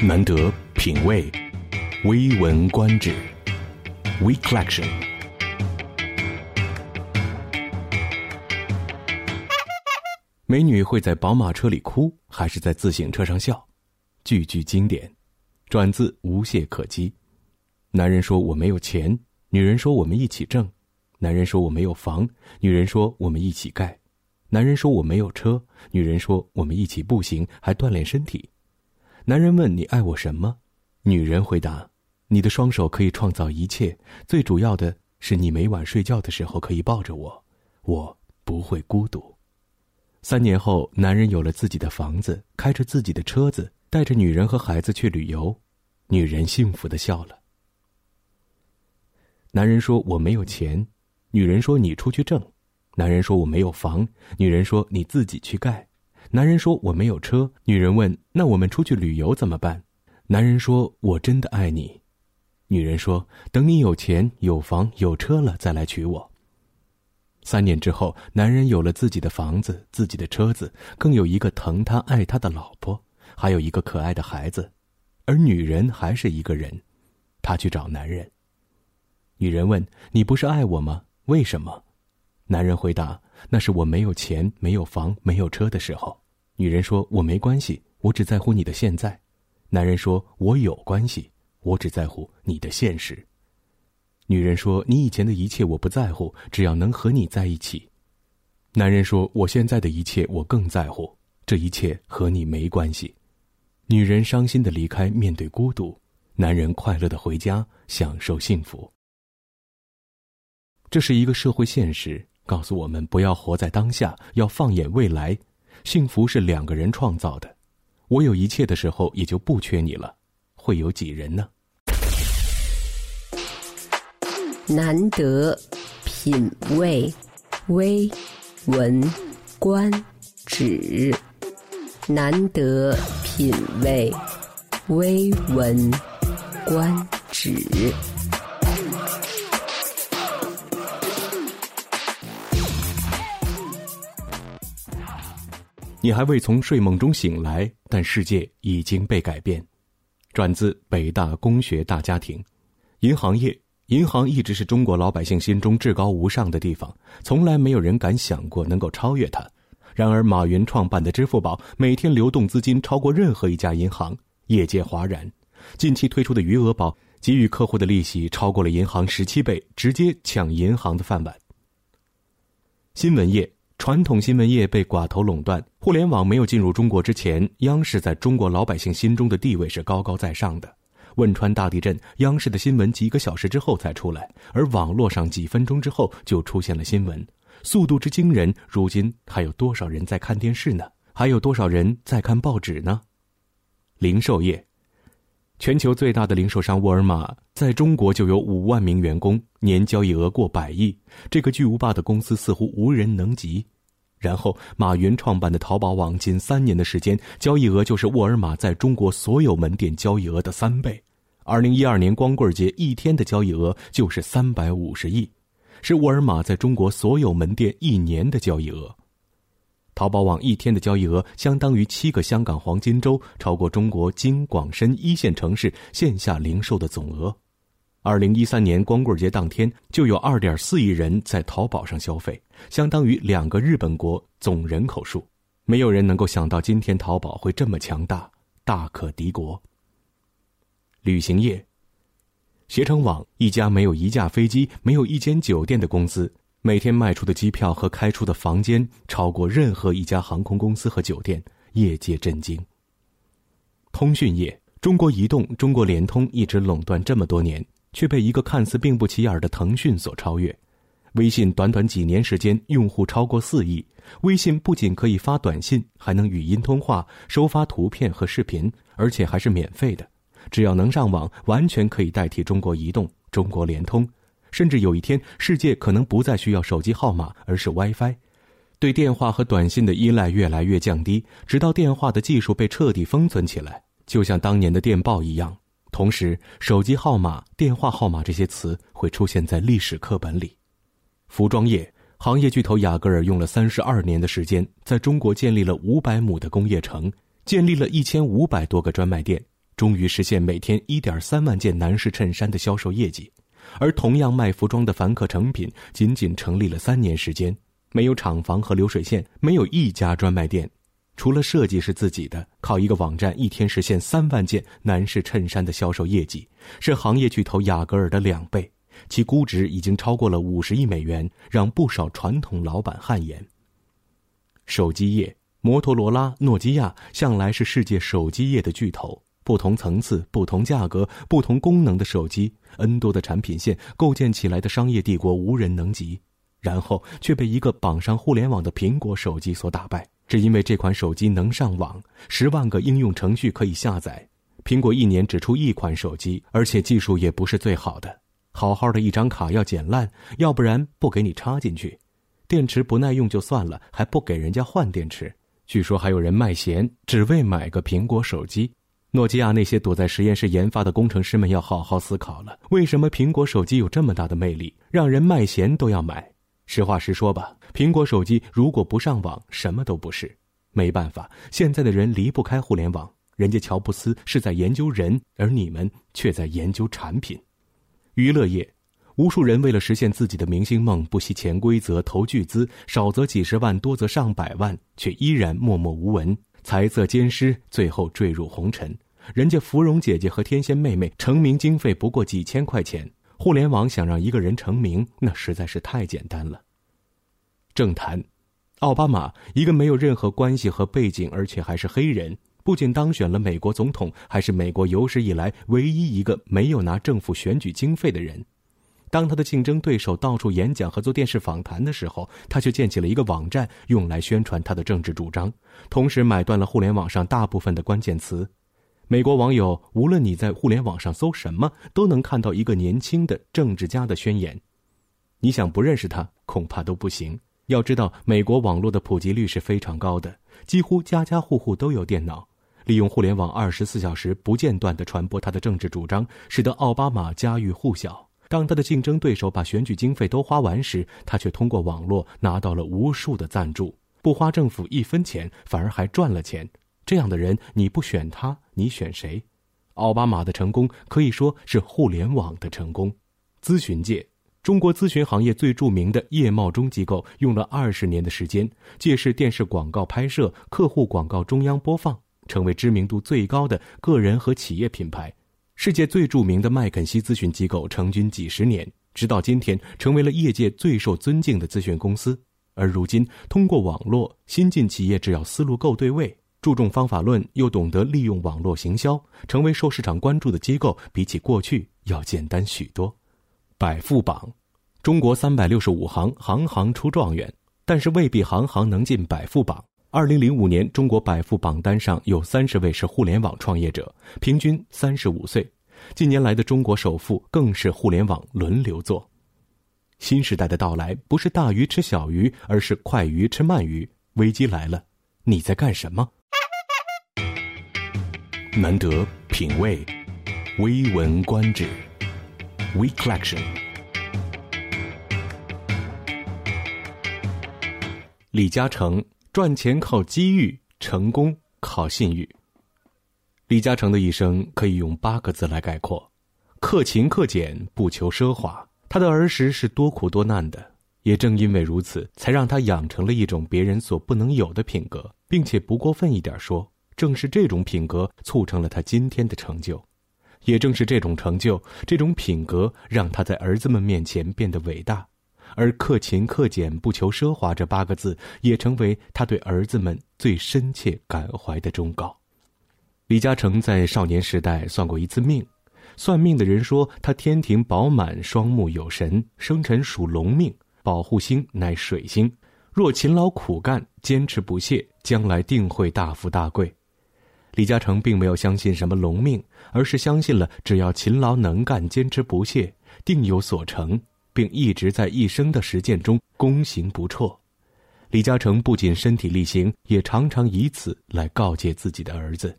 难得品味，微闻观止，We Collection。美女会在宝马车里哭，还是在自行车上笑？句句经典，转自无懈可击。男人说我没有钱，女人说我们一起挣；男人说我没有房，女人说我们一起盖；男人说我没有车，女人说我们一起步行，还锻炼身体。男人问你爱我什么？女人回答：你的双手可以创造一切，最主要的是你每晚睡觉的时候可以抱着我，我不会孤独。三年后，男人有了自己的房子，开着自己的车子，带着女人和孩子去旅游，女人幸福的笑了。男人说我没有钱，女人说你出去挣；男人说我没有房，女人说你自己去盖。男人说：“我没有车。”女人问：“那我们出去旅游怎么办？”男人说：“我真的爱你。”女人说：“等你有钱、有房、有车了再来娶我。”三年之后，男人有了自己的房子、自己的车子，更有一个疼他、爱他的老婆，还有一个可爱的孩子，而女人还是一个人。她去找男人。女人问：“你不是爱我吗？为什么？”男人回答：“那是我没有钱、没有房、没有车的时候。”女人说：“我没关系，我只在乎你的现在。”男人说：“我有关系，我只在乎你的现实。”女人说：“你以前的一切我不在乎，只要能和你在一起。”男人说：“我现在的一切我更在乎，这一切和你没关系。”女人伤心的离开，面对孤独；男人快乐的回家，享受幸福。这是一个社会现实。告诉我们不要活在当下，要放眼未来。幸福是两个人创造的。我有一切的时候，也就不缺你了。会有几人呢？难得品味，微闻观止。难得品味，微闻观止。你还未从睡梦中醒来，但世界已经被改变。转自北大工学大家庭。银行业，银行一直是中国老百姓心中至高无上的地方，从来没有人敢想过能够超越它。然而，马云创办的支付宝每天流动资金超过任何一家银行，业界哗然。近期推出的余额宝，给予客户的利息超过了银行十七倍，直接抢银行的饭碗。新闻业。传统新闻业被寡头垄断，互联网没有进入中国之前，央视在中国老百姓心中的地位是高高在上的。汶川大地震，央视的新闻几个小时之后才出来，而网络上几分钟之后就出现了新闻，速度之惊人。如今还有多少人在看电视呢？还有多少人在看报纸呢？零售业。全球最大的零售商沃尔玛在中国就有五万名员工，年交易额过百亿。这个巨无霸的公司似乎无人能及。然后，马云创办的淘宝网，仅三年的时间，交易额就是沃尔玛在中国所有门店交易额的三倍。二零一二年光棍节一天的交易额就是三百五十亿，是沃尔玛在中国所有门店一年的交易额。淘宝网一天的交易额相当于七个香港黄金周，超过中国京广深一线城市线下零售的总额。二零一三年光棍节当天，就有二点四亿人在淘宝上消费，相当于两个日本国总人口数。没有人能够想到今天淘宝会这么强大，大可敌国。旅行业，携程网一家没有一架飞机、没有一间酒店的公司。每天卖出的机票和开出的房间超过任何一家航空公司和酒店，业界震惊。通讯业，中国移动、中国联通一直垄断这么多年，却被一个看似并不起眼的腾讯所超越。微信短短几年时间，用户超过四亿。微信不仅可以发短信，还能语音通话、收发图片和视频，而且还是免费的。只要能上网，完全可以代替中国移动、中国联通。甚至有一天，世界可能不再需要手机号码，而是 WiFi，对电话和短信的依赖越来越降低，直到电话的技术被彻底封存起来，就像当年的电报一样。同时，手机号码、电话号码这些词会出现在历史课本里。服装业行业巨头雅戈尔用了三十二年的时间，在中国建立了五百亩的工业城，建立了一千五百多个专卖店。终于实现每天一点三万件男士衬衫的销售业绩，而同样卖服装的凡客诚品仅仅成立了三年时间，没有厂房和流水线，没有一家专卖店，除了设计是自己的，靠一个网站一天实现三万件男士衬衫的销售业绩，是行业巨头雅戈尔的两倍，其估值已经超过了五十亿美元，让不少传统老板汗颜。手机业。摩托罗拉、诺基亚向来是世界手机业的巨头，不同层次、不同价格、不同功能的手机，N 多的产品线构建起来的商业帝国无人能及。然后却被一个绑上互联网的苹果手机所打败，只因为这款手机能上网，十万个应用程序可以下载。苹果一年只出一款手机，而且技术也不是最好的，好好的一张卡要剪烂，要不然不给你插进去，电池不耐用就算了，还不给人家换电池。据说还有人卖咸，只为买个苹果手机。诺基亚那些躲在实验室研发的工程师们要好好思考了：为什么苹果手机有这么大的魅力，让人卖咸都要买？实话实说吧，苹果手机如果不上网，什么都不是。没办法，现在的人离不开互联网。人家乔布斯是在研究人，而你们却在研究产品。娱乐业。无数人为了实现自己的明星梦，不惜潜规则投巨资，少则几十万，多则上百万，却依然默默无闻，财色兼施，最后坠入红尘。人家芙蓉姐姐和天仙妹妹成名经费不过几千块钱，互联网想让一个人成名，那实在是太简单了。政坛，奥巴马一个没有任何关系和背景，而且还是黑人，不仅当选了美国总统，还是美国有史以来唯一一个没有拿政府选举经费的人。当他的竞争对手到处演讲和做电视访谈的时候，他却建起了一个网站，用来宣传他的政治主张，同时买断了互联网上大部分的关键词。美国网友无论你在互联网上搜什么，都能看到一个年轻的政治家的宣言。你想不认识他，恐怕都不行。要知道，美国网络的普及率是非常高的，几乎家家户户都有电脑，利用互联网二十四小时不间断地传播他的政治主张，使得奥巴马家喻户晓。当他的竞争对手把选举经费都花完时，他却通过网络拿到了无数的赞助，不花政府一分钱，反而还赚了钱。这样的人，你不选他，你选谁？奥巴马的成功可以说是互联网的成功。咨询界，中国咨询行业最著名的叶茂中机构用了二十年的时间，借势电视广告拍摄、客户广告中央播放，成为知名度最高的个人和企业品牌。世界最著名的麦肯锡咨询机构成军几十年，直到今天成为了业界最受尊敬的咨询公司。而如今，通过网络，新进企业只要思路够对位，注重方法论，又懂得利用网络行销，成为受市场关注的机构，比起过去要简单许多。百富榜，中国三百六十五行，行行出状元，但是未必行行能进百富榜。二零零五年，中国百富榜单上有三十位是互联网创业者，平均三十五岁。近年来的中国首富更是互联网轮流做。新时代的到来，不是大鱼吃小鱼，而是快鱼吃慢鱼。危机来了，你在干什么？难得品味，微闻观止，We Collection。李嘉诚。赚钱靠机遇，成功靠信誉。李嘉诚的一生可以用八个字来概括：克勤克俭，不求奢华。他的儿时是多苦多难的，也正因为如此，才让他养成了一种别人所不能有的品格，并且不过分一点说，正是这种品格促成了他今天的成就。也正是这种成就，这种品格，让他在儿子们面前变得伟大。而克勤克俭不求奢华这八个字，也成为他对儿子们最深切感怀的忠告。李嘉诚在少年时代算过一次命，算命的人说他天庭饱满，双目有神，生辰属龙命，保护星乃水星。若勤劳苦干，坚持不懈，将来定会大富大贵。李嘉诚并没有相信什么龙命，而是相信了只要勤劳能干，坚持不懈，定有所成。并一直在一生的实践中功行不辍。李嘉诚不仅身体力行，也常常以此来告诫自己的儿子。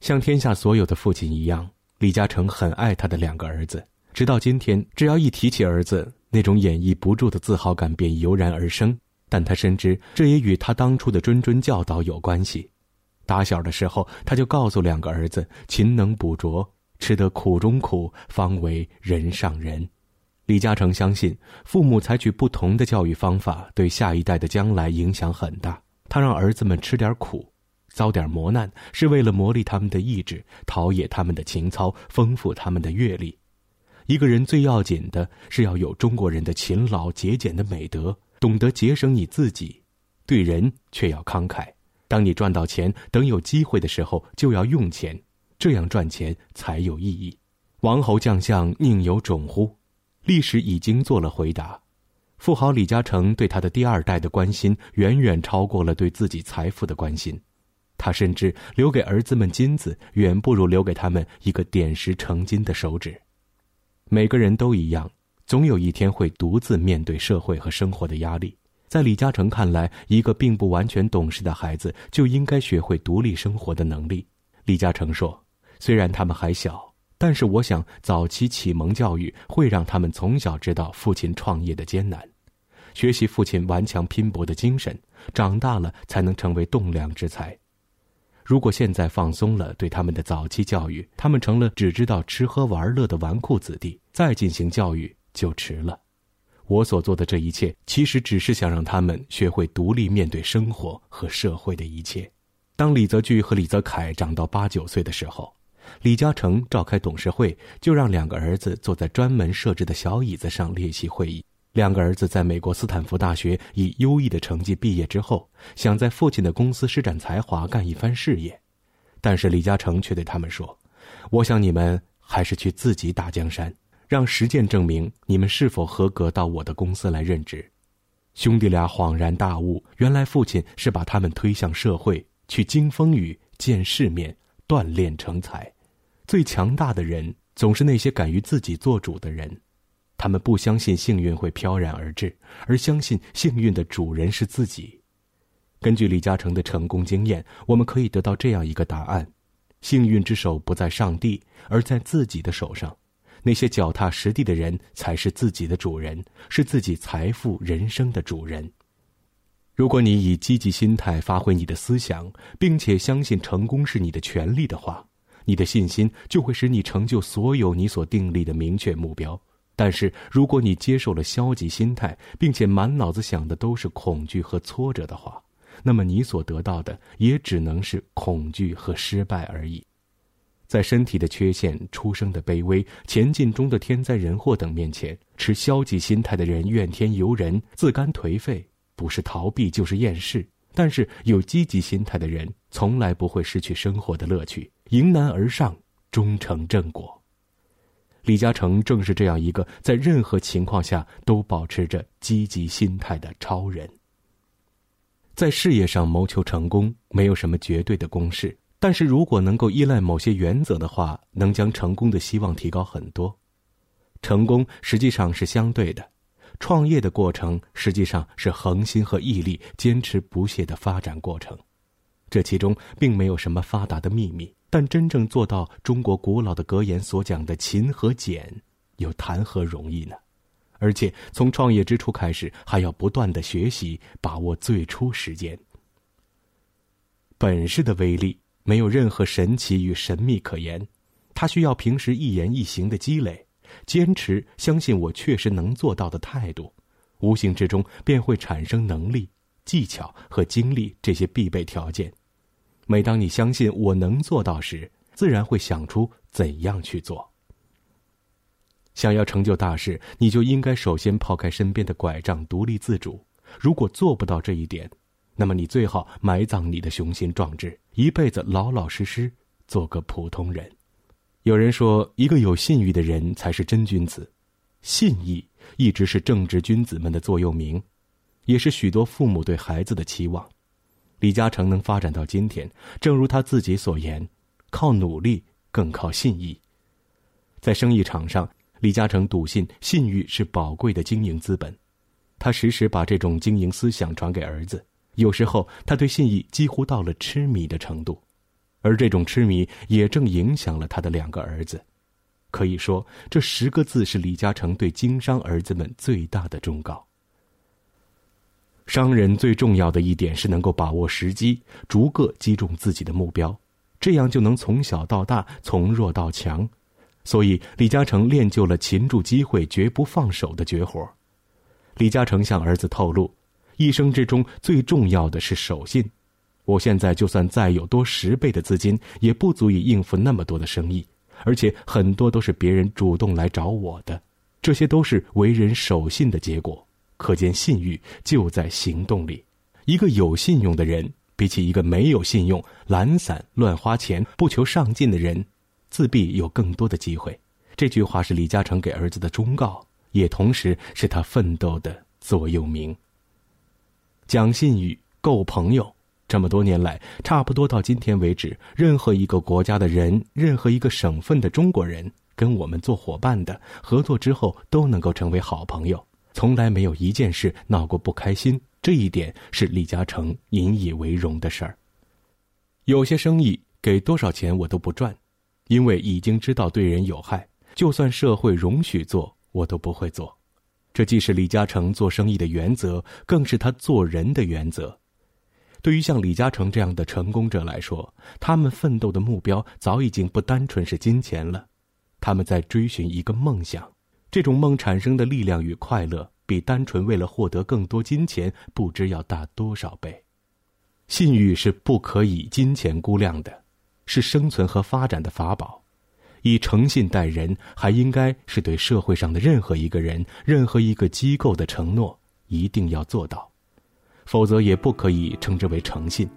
像天下所有的父亲一样，李嘉诚很爱他的两个儿子。直到今天，只要一提起儿子，那种掩抑不住的自豪感便油然而生。但他深知，这也与他当初的谆谆教导有关系。打小的时候，他就告诉两个儿子：“勤能补拙，吃得苦中苦，方为人上人。”李嘉诚相信，父母采取不同的教育方法，对下一代的将来影响很大。他让儿子们吃点苦，遭点磨难，是为了磨砺他们的意志，陶冶他们的情操，丰富他们的阅历。一个人最要紧的是要有中国人的勤劳节俭的美德，懂得节省你自己，对人却要慷慨。当你赚到钱，等有机会的时候就要用钱，这样赚钱才有意义。王侯将相宁有种乎？历史已经做了回答。富豪李嘉诚对他的第二代的关心远远超过了对自己财富的关心，他甚至留给儿子们金子，远不如留给他们一个点石成金的手指。每个人都一样，总有一天会独自面对社会和生活的压力。在李嘉诚看来，一个并不完全懂事的孩子就应该学会独立生活的能力。李嘉诚说：“虽然他们还小，但是我想早期启蒙教育会让他们从小知道父亲创业的艰难，学习父亲顽强拼搏的精神，长大了才能成为栋梁之才。”如果现在放松了对他们的早期教育，他们成了只知道吃喝玩乐的纨绔子弟，再进行教育就迟了。我所做的这一切，其实只是想让他们学会独立面对生活和社会的一切。当李泽钜和李泽楷长到八九岁的时候，李嘉诚召开董事会，就让两个儿子坐在专门设置的小椅子上列席会议。两个儿子在美国斯坦福大学以优异的成绩毕业之后，想在父亲的公司施展才华，干一番事业。但是李嘉诚却对他们说：“我想你们还是去自己打江山，让实践证明你们是否合格到我的公司来任职。”兄弟俩恍然大悟，原来父亲是把他们推向社会，去经风雨、见世面、锻炼成才。最强大的人，总是那些敢于自己做主的人。他们不相信幸运会飘然而至，而相信幸运的主人是自己。根据李嘉诚的成功经验，我们可以得到这样一个答案：幸运之手不在上帝，而在自己的手上。那些脚踏实地的人才是自己的主人，是自己财富人生的主人。如果你以积极心态发挥你的思想，并且相信成功是你的权利的话，你的信心就会使你成就所有你所订立的明确目标。但是，如果你接受了消极心态，并且满脑子想的都是恐惧和挫折的话，那么你所得到的也只能是恐惧和失败而已。在身体的缺陷、出生的卑微、前进中的天灾人祸等面前，持消极心态的人怨天尤人、自甘颓废，不是逃避就是厌世；但是有积极心态的人，从来不会失去生活的乐趣，迎难而上，终成正果。李嘉诚正是这样一个在任何情况下都保持着积极心态的超人。在事业上谋求成功，没有什么绝对的公式，但是如果能够依赖某些原则的话，能将成功的希望提高很多。成功实际上是相对的，创业的过程实际上是恒心和毅力、坚持不懈的发展过程，这其中并没有什么发达的秘密。但真正做到中国古老的格言所讲的勤和俭，又谈何容易呢？而且从创业之初开始，还要不断的学习，把握最初时间。本事的威力没有任何神奇与神秘可言，它需要平时一言一行的积累，坚持相信我确实能做到的态度，无形之中便会产生能力、技巧和精力这些必备条件。每当你相信我能做到时，自然会想出怎样去做。想要成就大事，你就应该首先抛开身边的拐杖，独立自主。如果做不到这一点，那么你最好埋葬你的雄心壮志，一辈子老老实实做个普通人。有人说，一个有信誉的人才是真君子。信义一直是正直君子们的座右铭，也是许多父母对孩子的期望。李嘉诚能发展到今天，正如他自己所言，靠努力更靠信义。在生意场上，李嘉诚笃信信誉是宝贵的经营资本，他时时把这种经营思想传给儿子。有时候，他对信义几乎到了痴迷的程度，而这种痴迷也正影响了他的两个儿子。可以说，这十个字是李嘉诚对经商儿子们最大的忠告。商人最重要的一点是能够把握时机，逐个击中自己的目标，这样就能从小到大，从弱到强。所以，李嘉诚练就了擒住机会、绝不放手的绝活。李嘉诚向儿子透露，一生之中最重要的是守信。我现在就算再有多十倍的资金，也不足以应付那么多的生意，而且很多都是别人主动来找我的，这些都是为人守信的结果。可见信誉就在行动里。一个有信用的人，比起一个没有信用、懒散、乱花钱、不求上进的人，自闭有更多的机会。这句话是李嘉诚给儿子的忠告，也同时是他奋斗的座右铭。讲信誉，够朋友。这么多年来，差不多到今天为止，任何一个国家的人，任何一个省份的中国人，跟我们做伙伴的，合作之后都能够成为好朋友，从来没有一件事闹过不开心。这一点是李嘉诚引以为荣的事儿。有些生意给多少钱我都不赚，因为已经知道对人有害，就算社会容许做，我都不会做。这既是李嘉诚做生意的原则，更是他做人的原则。对于像李嘉诚这样的成功者来说，他们奋斗的目标早已经不单纯是金钱了，他们在追寻一个梦想，这种梦产生的力量与快乐，比单纯为了获得更多金钱不知要大多少倍。信誉是不可以金钱估量的，是生存和发展的法宝。以诚信待人，还应该是对社会上的任何一个人、任何一个机构的承诺，一定要做到。否则也不可以称之为诚信。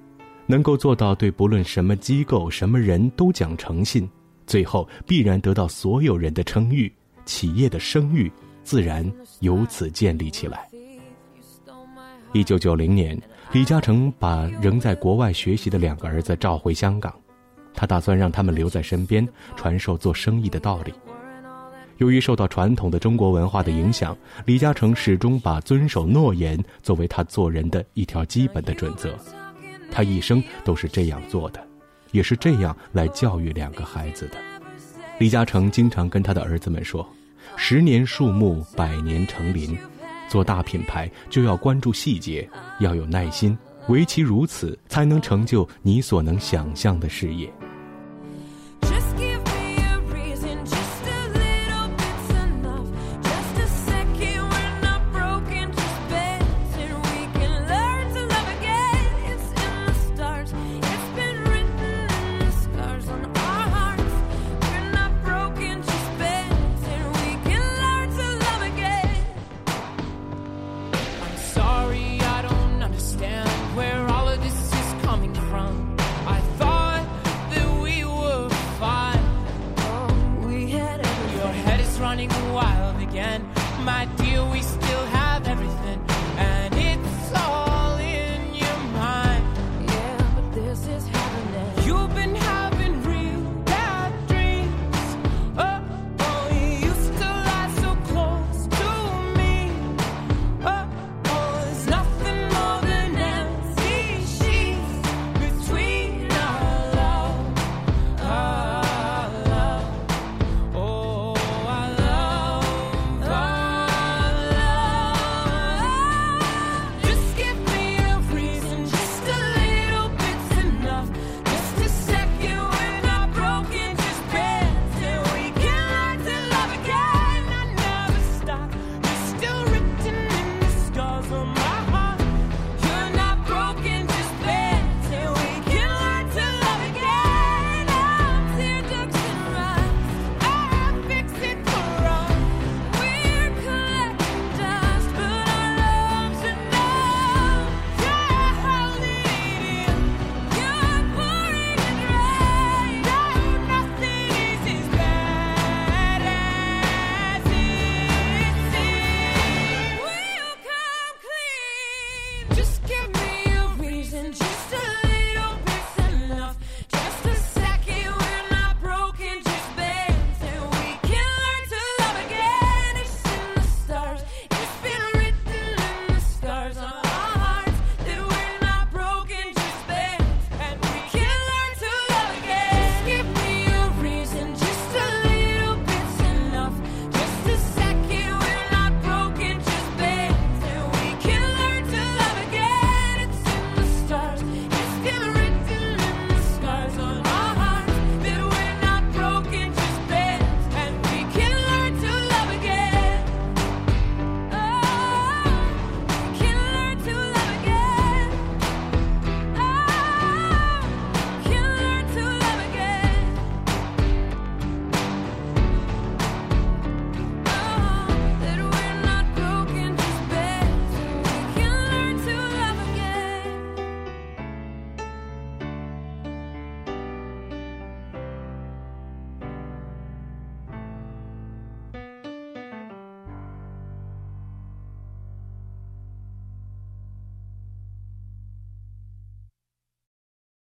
能够做到对不论什么机构、什么人都讲诚信，最后必然得到所有人的称誉，企业的声誉自然由此建立起来。一九九零年，李嘉诚把仍在国外学习的两个儿子召回香港，他打算让他们留在身边，传授做生意的道理。由于受到传统的中国文化的影响，李嘉诚始终把遵守诺言作为他做人的一条基本的准则。他一生都是这样做的，也是这样来教育两个孩子的。李嘉诚经常跟他的儿子们说：“十年树木，百年成林。做大品牌就要关注细节，要有耐心，唯其如此，才能成就你所能想象的事业。